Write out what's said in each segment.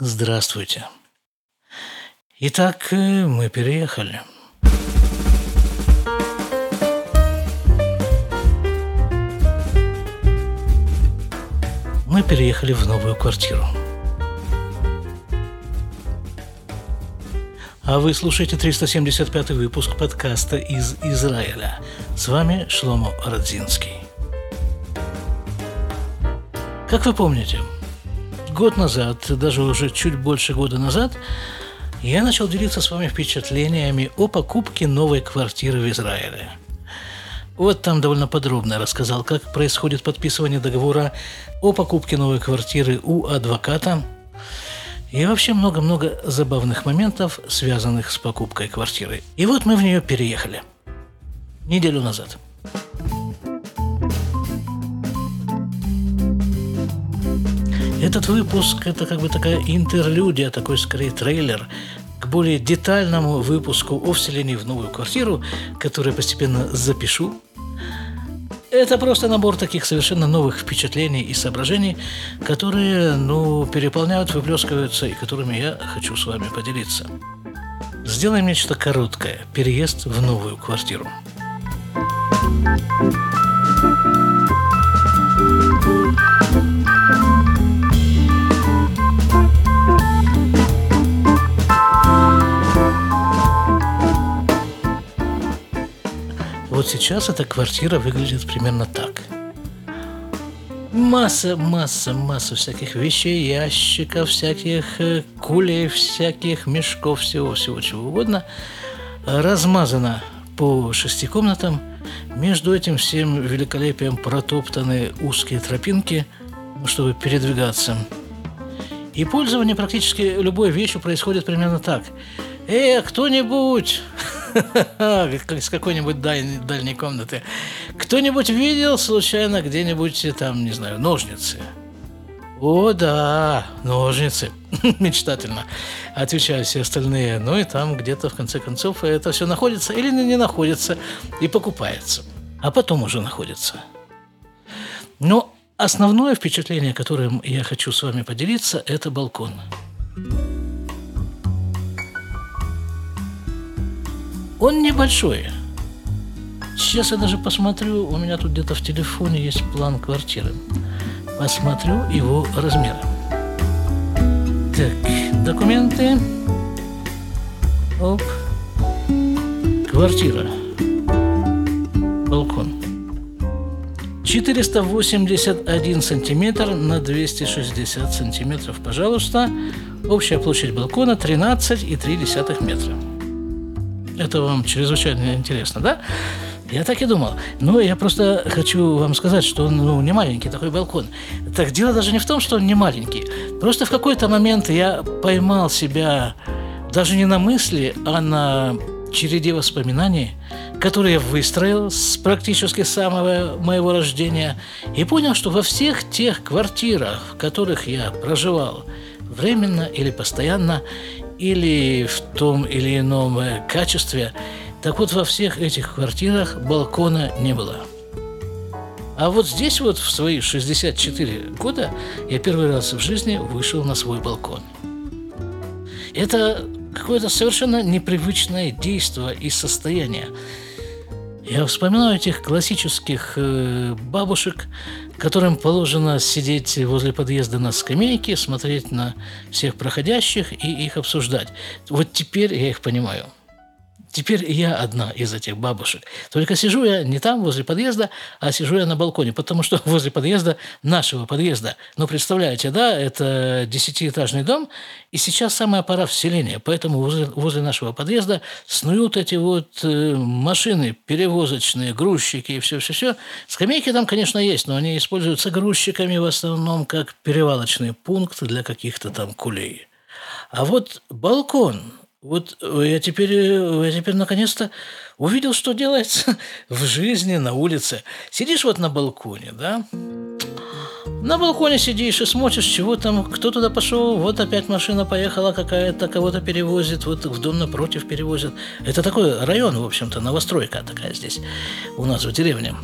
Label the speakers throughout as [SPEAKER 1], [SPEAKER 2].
[SPEAKER 1] Здравствуйте. Итак, э, мы переехали. Мы переехали в новую квартиру. А вы слушаете 375 выпуск подкаста из Израиля. С вами Шломо Родзинский. Как вы помните, год назад, даже уже чуть больше года назад, я начал делиться с вами впечатлениями о покупке новой квартиры в Израиле. Вот там довольно подробно рассказал, как происходит подписывание договора о покупке новой квартиры у адвоката и вообще много-много забавных моментов, связанных с покупкой квартиры. И вот мы в нее переехали. Неделю назад. Этот выпуск – это как бы такая интерлюдия, такой скорее трейлер к более детальному выпуску о вселении в новую квартиру, который я постепенно запишу. Это просто набор таких совершенно новых впечатлений и соображений, которые, ну, переполняют, выплескиваются и которыми я хочу с вами поделиться. Сделаем нечто короткое – переезд в новую квартиру. Вот сейчас эта квартира выглядит примерно так. Масса, масса, масса всяких вещей, ящиков, всяких э, кулей, всяких мешков, всего-всего чего угодно, размазано по шести комнатам. Между этим всем великолепием протоптаны узкие тропинки, чтобы передвигаться. И пользование практически любой вещью происходит примерно так. «Эй, кто-нибудь!» с какой-нибудь дальней, дальней комнаты. Кто-нибудь видел случайно где-нибудь там, не знаю, ножницы? О, да, ножницы. Мечтательно. Отвечают все остальные. Ну и там где-то в конце концов это все находится или не находится и покупается. А потом уже находится. Но основное впечатление, которым я хочу с вами поделиться, это балкон. Он небольшой. Сейчас я даже посмотрю, у меня тут где-то в телефоне есть план квартиры. Посмотрю его размеры. Так, документы. Оп. Квартира. Балкон. 481 сантиметр на 260 сантиметров, пожалуйста. Общая площадь балкона 13,3 метра. Это вам чрезвычайно интересно, да? Я так и думал. Но я просто хочу вам сказать, что он ну, не маленький такой балкон. Так дело даже не в том, что он не маленький. Просто в какой-то момент я поймал себя даже не на мысли, а на череде воспоминаний, которые я выстроил с практически самого моего рождения, и понял, что во всех тех квартирах, в которых я проживал, временно или постоянно, или в том или ином э, качестве. Так вот, во всех этих квартирах балкона не было. А вот здесь вот в свои 64 года я первый раз в жизни вышел на свой балкон. Это какое-то совершенно непривычное действие и состояние. Я вспоминаю этих классических э, бабушек, которым положено сидеть возле подъезда на скамейке, смотреть на всех проходящих и их обсуждать. Вот теперь я их понимаю – Теперь я одна из этих бабушек. Только сижу я не там, возле подъезда, а сижу я на балконе, потому что возле подъезда, нашего подъезда, ну, представляете, да, это десятиэтажный дом, и сейчас самая пора вселения, поэтому возле, возле нашего подъезда снуют эти вот э, машины перевозочные, грузчики и все-все-все. Скамейки там, конечно, есть, но они используются грузчиками в основном как перевалочный пункт для каких-то там кулей. А вот балкон – вот э, я теперь, э, я теперь наконец-то увидел, что делается в жизни на улице. Сидишь вот на балконе, да? На балконе сидишь и смотришь, чего там, кто туда пошел, вот опять машина поехала какая-то, кого-то перевозит, вот в дом напротив перевозит. Это такой район, в общем-то, новостройка такая здесь у нас в деревне.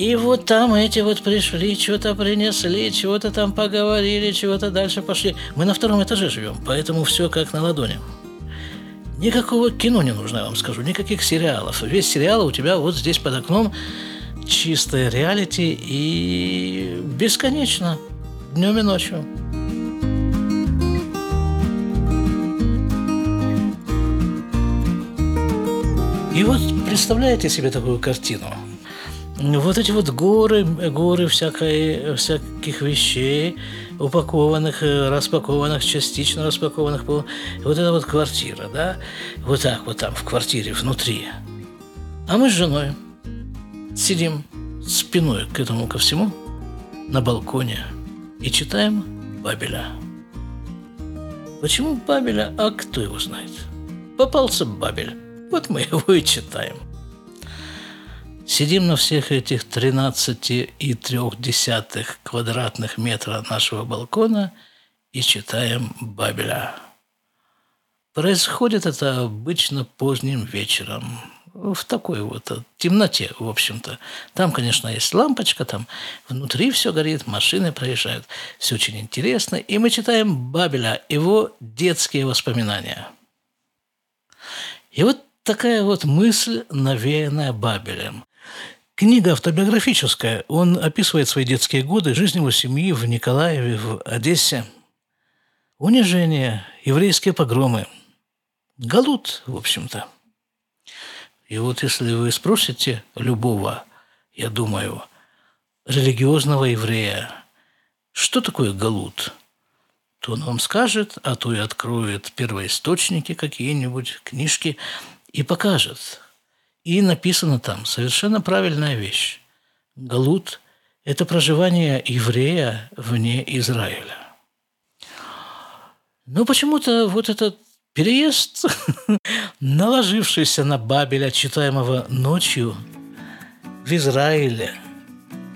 [SPEAKER 1] И вот там эти вот пришли, что-то принесли, чего-то там поговорили, чего-то дальше пошли. Мы на втором этаже живем, поэтому все как на ладони. Никакого кино не нужно, я вам скажу, никаких сериалов. Весь сериал у тебя вот здесь под окном чистая реалити и бесконечно, днем и ночью. И вот представляете себе такую картину – вот эти вот горы, горы всякой, всяких вещей, упакованных, распакованных, частично распакованных. Вот это вот квартира, да? Вот так вот там, в квартире, внутри. А мы с женой сидим спиной к этому ко всему на балконе и читаем Бабеля. Почему Бабеля? А кто его знает? Попался Бабель. Вот мы его и читаем – Сидим на всех этих 13,3 квадратных метра нашего балкона и читаем Бабеля. Происходит это обычно поздним вечером, в такой вот темноте, в общем-то. Там, конечно, есть лампочка, там внутри все горит, машины проезжают. Все очень интересно. И мы читаем Бабеля, его детские воспоминания. И вот такая вот мысль, навеянная Бабелем. Книга автобиографическая. Он описывает свои детские годы, жизнь его семьи в Николаеве, в Одессе. Унижение, еврейские погромы. Галут, в общем-то. И вот если вы спросите любого, я думаю, религиозного еврея, что такое галут, то он вам скажет, а то и откроет первоисточники какие-нибудь, книжки, и покажет – и написано там совершенно правильная вещь. Галут – это проживание еврея вне Израиля. Но почему-то вот этот переезд, наложившийся на Бабеля, читаемого ночью в Израиле,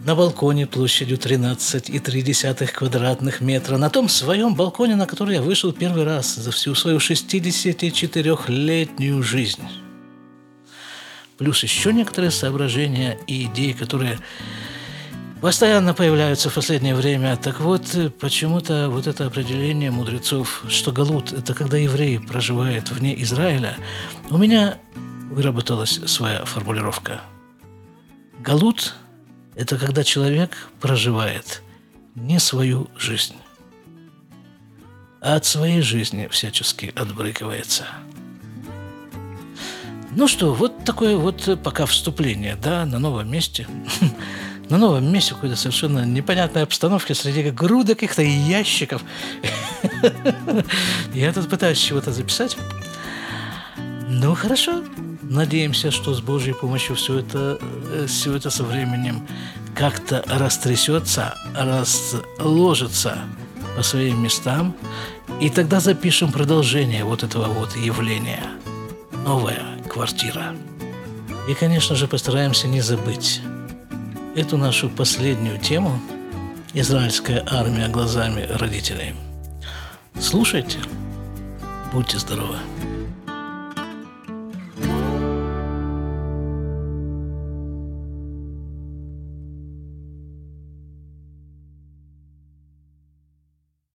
[SPEAKER 1] на балконе площадью 13,3 квадратных метра, на том своем балконе, на который я вышел первый раз за всю свою 64-летнюю жизнь – плюс еще некоторые соображения и идеи, которые постоянно появляются в последнее время. Так вот, почему-то вот это определение мудрецов, что Галут – это когда еврей проживает вне Израиля, у меня выработалась своя формулировка. Галут – это когда человек проживает не свою жизнь, а от своей жизни всячески отбрыкивается – ну что, вот такое вот э, пока вступление, да, на новом месте. На новом месте какой-то совершенно непонятной обстановке среди груда каких-то ящиков. Я тут пытаюсь чего-то записать. Ну, хорошо. Надеемся, что с Божьей помощью все это, э, все это со временем как-то растрясется, разложится по своим местам, и тогда запишем продолжение вот этого вот явления. Новое квартира. И, конечно же, постараемся не забыть эту нашу последнюю тему «Израильская армия глазами родителей». Слушайте, будьте здоровы!